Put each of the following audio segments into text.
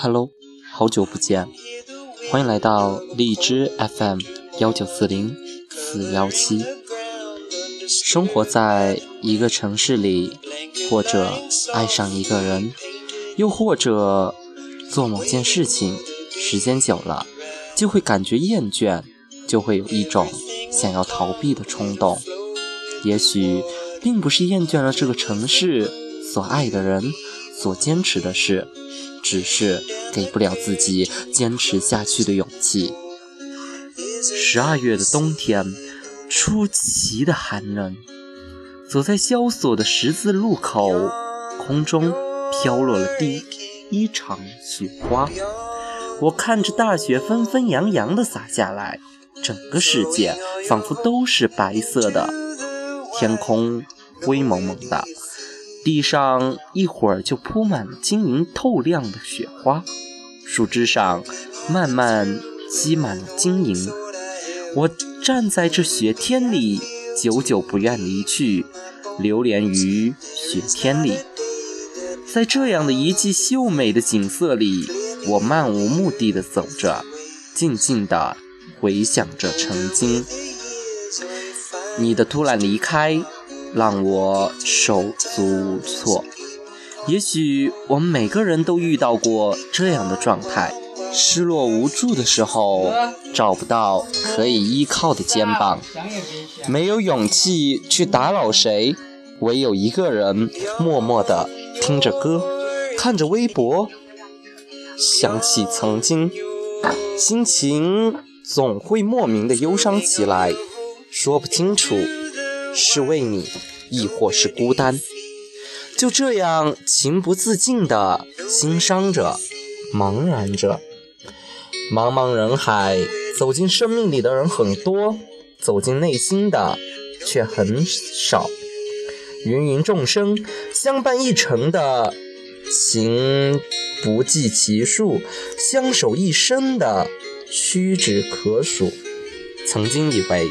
Hello，好久不见，欢迎来到荔枝 FM 幺九四零四幺七。生活在一个城市里，或者爱上一个人，又或者做某件事情，时间久了就会感觉厌倦，就会有一种想要逃避的冲动。也许并不是厌倦了这个城市，所爱的人，所坚持的事。只是给不了自己坚持下去的勇气。十二月的冬天，出奇的寒冷。走在萧索的十字路口，空中飘落了第一场雪花。我看着大雪纷纷扬扬地洒下来，整个世界仿佛都是白色的，天空灰蒙蒙的。地上一会儿就铺满了晶莹透亮的雪花，树枝上慢慢积满了晶莹。我站在这雪天里，久久不愿离去，流连于雪天里。在这样的一季秀美的景色里，我漫无目的的走着，静静的回想着曾经。你的突然离开。让我手足无措。也许我们每个人都遇到过这样的状态：失落无助的时候，找不到可以依靠的肩膀，没有勇气去打扰谁，唯有一个人默默地听着歌，看着微博，想起曾经，心情总会莫名的忧伤起来，说不清楚。是为你，亦或是孤单？就这样情不自禁地心伤着，茫然着。茫茫人海，走进生命里的人很多，走进内心的却很少。芸芸众生相伴一程的情不计其数，相守一生的屈指可数。曾经以为，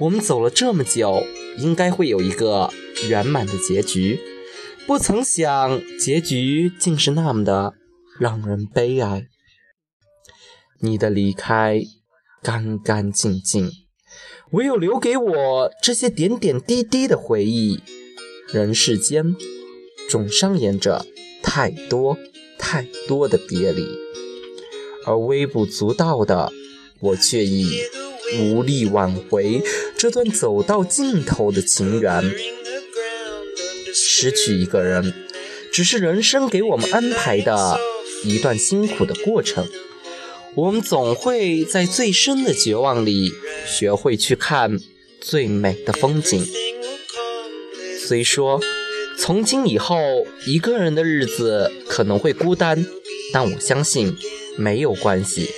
我们走了这么久。应该会有一个圆满的结局，不曾想结局竟是那么的让人悲哀。你的离开干干净净，唯有留给我这些点点滴滴的回忆。人世间总上演着太多太多的别离，而微不足道的我却已。无力挽回这段走到尽头的情缘，失去一个人，只是人生给我们安排的一段辛苦的过程。我们总会在最深的绝望里，学会去看最美的风景。虽说从今以后一个人的日子可能会孤单，但我相信没有关系，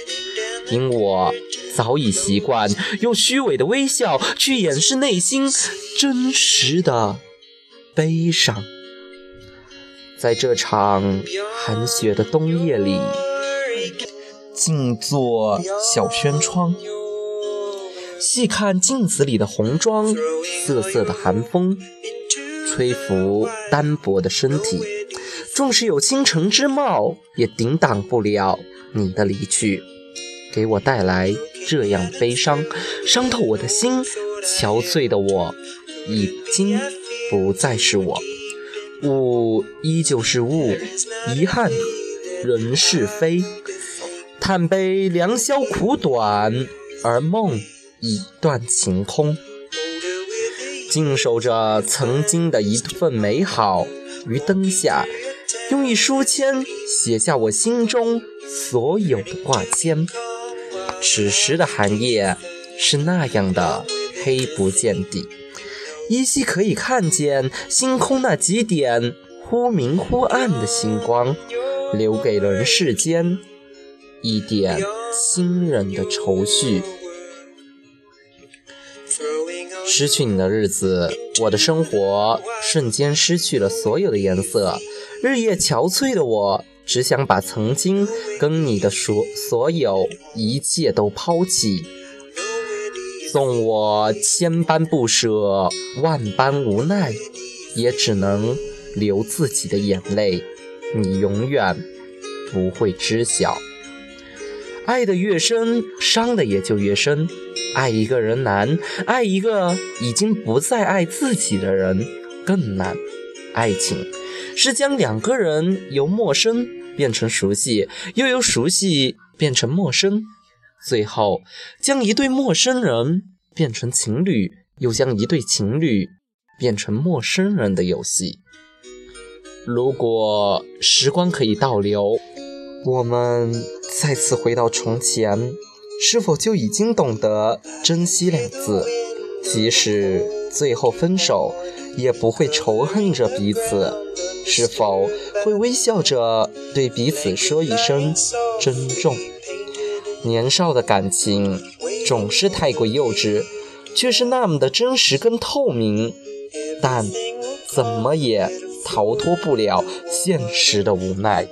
因我。早已习惯用虚伪的微笑去掩饰内心真实的悲伤，在这场寒雪的冬夜里，静坐小轩窗，细看镜子里的红妆，瑟瑟的寒风吹拂单薄的身体，纵使有倾城之貌，也抵挡不了你的离去。给我带来这样悲伤，伤透我的心。憔悴的我，已经不再是我。物依旧是物，遗憾仍是非。叹悲良宵苦短，而梦已断情空。静守着曾经的一份美好，于灯下，用一书签写下我心中所有的挂牵。此时的寒夜是那样的黑不见底，依稀可以看见星空那几点忽明忽暗的星光，留给人世间一点亲人的愁绪。失去你的日子，我的生活瞬间失去了所有的颜色。日夜憔悴的我。只想把曾经跟你的所所有一切都抛弃。纵我千般不舍，万般无奈，也只能流自己的眼泪。你永远不会知晓，爱的越深，伤的也就越深。爱一个人难，爱一个已经不再爱自己的人更难。爱情是将两个人由陌生变成熟悉，又由熟悉变成陌生。最后，将一对陌生人变成情侣，又将一对情侣变成陌生人的游戏。如果时光可以倒流，我们再次回到从前，是否就已经懂得珍惜两字？即使最后分手，也不会仇恨着彼此。是否会微笑着对彼此说一声珍重？年少的感情总是太过幼稚，却是那么的真实跟透明，但怎么也逃脱不了现实的无奈。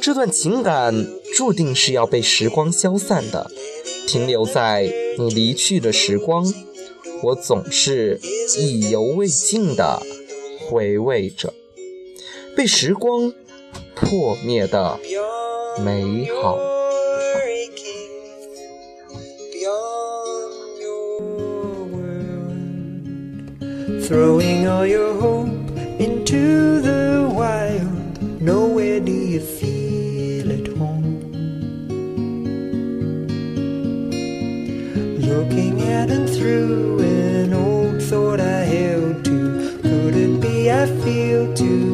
这段情感注定是要被时光消散的，停留在你离去的时光，我总是意犹未尽的回味着被时光破灭的美好。Throwing all your hope into the wild. Nowhere do you feel at home. Looking at and through an old thought I held to. Could it be I feel too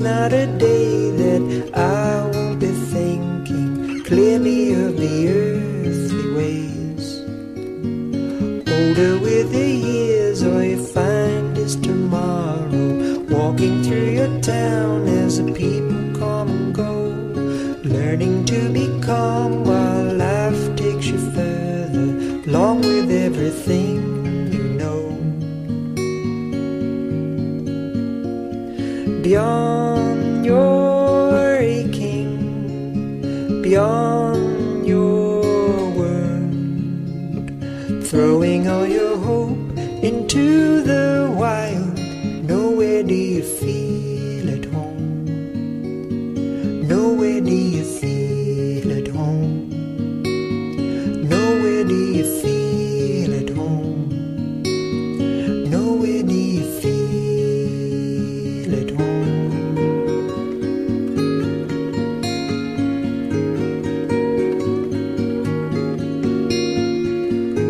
not a day that I won't be thinking clearly of the earthly ways older with the years, all you find is tomorrow. Walking through your town as the people come and go, learning to be calm while life takes you further, along with everything you know. Beyond throwing all your hope into the wild. Nowhere do you feel